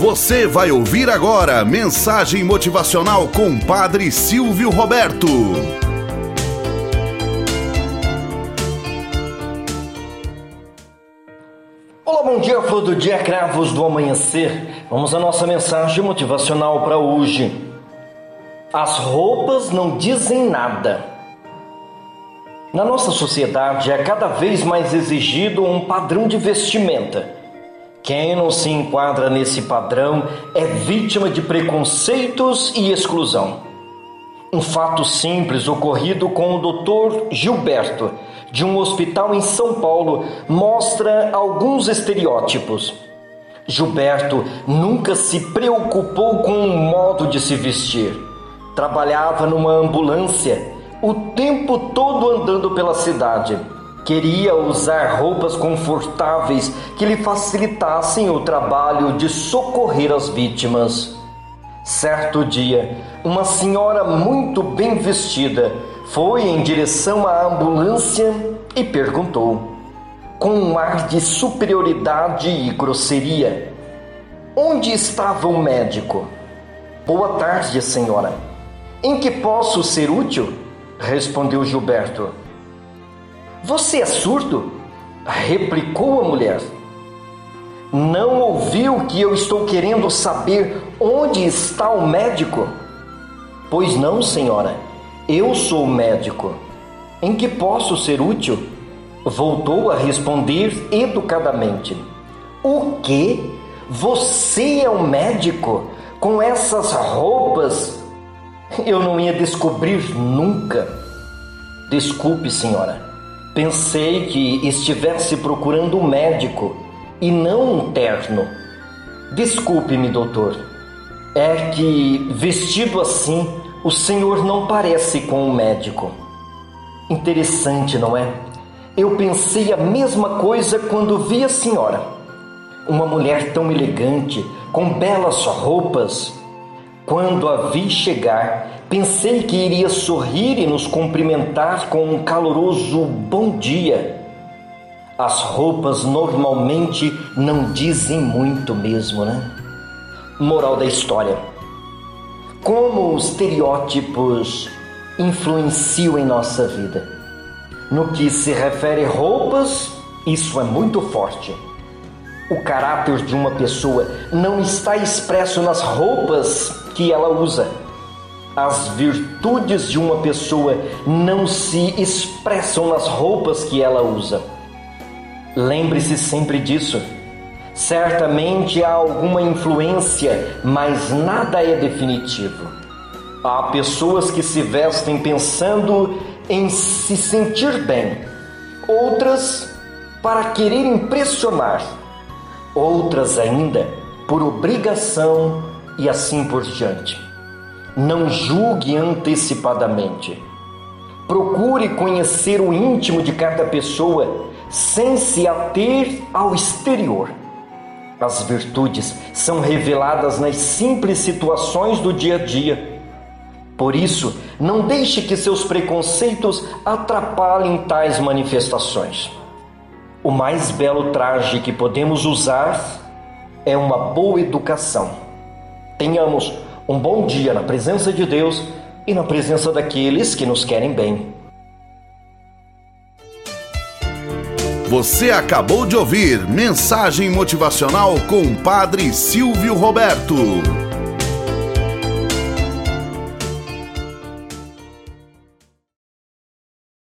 Você vai ouvir agora mensagem motivacional com Padre Silvio Roberto. Olá, bom dia, flor do dia, cravos do amanhecer. Vamos à nossa mensagem motivacional para hoje. As roupas não dizem nada. Na nossa sociedade é cada vez mais exigido um padrão de vestimenta quem não se enquadra nesse padrão é vítima de preconceitos e exclusão. Um fato simples ocorrido com o Dr. Gilberto, de um hospital em São Paulo, mostra alguns estereótipos. Gilberto nunca se preocupou com o modo de se vestir. Trabalhava numa ambulância, o tempo todo andando pela cidade Queria usar roupas confortáveis que lhe facilitassem o trabalho de socorrer as vítimas. Certo dia, uma senhora muito bem vestida foi em direção à ambulância e perguntou, com um ar de superioridade e grosseria: Onde estava o médico? Boa tarde, senhora. Em que posso ser útil? respondeu Gilberto. Você é surdo? replicou a mulher. Não ouviu que eu estou querendo saber onde está o médico? Pois não, senhora. Eu sou médico. Em que posso ser útil? Voltou a responder educadamente. O que? Você é o médico? Com essas roupas? Eu não ia descobrir nunca. Desculpe, senhora. Pensei que estivesse procurando um médico e não um terno. Desculpe-me, doutor. É que, vestido assim, o senhor não parece com um médico. Interessante, não é? Eu pensei a mesma coisa quando vi a senhora. Uma mulher tão elegante, com belas roupas. Quando a vi chegar, Pensei que iria sorrir e nos cumprimentar com um caloroso bom dia. As roupas normalmente não dizem muito mesmo, né? Moral da história: Como os estereótipos influenciam em nossa vida? No que se refere roupas, isso é muito forte. O caráter de uma pessoa não está expresso nas roupas que ela usa as virtudes de uma pessoa não se expressam nas roupas que ela usa. Lembre-se sempre disso. Certamente há alguma influência, mas nada é definitivo. Há pessoas que se vestem pensando em se sentir bem, outras para querer impressionar, outras ainda por obrigação e assim por diante. Não julgue antecipadamente. Procure conhecer o íntimo de cada pessoa sem se ater ao exterior. As virtudes são reveladas nas simples situações do dia a dia. Por isso, não deixe que seus preconceitos atrapalhem tais manifestações. O mais belo traje que podemos usar é uma boa educação. Tenhamos um bom dia na presença de Deus e na presença daqueles que nos querem bem. Você acabou de ouvir Mensagem Motivacional com o Padre Silvio Roberto.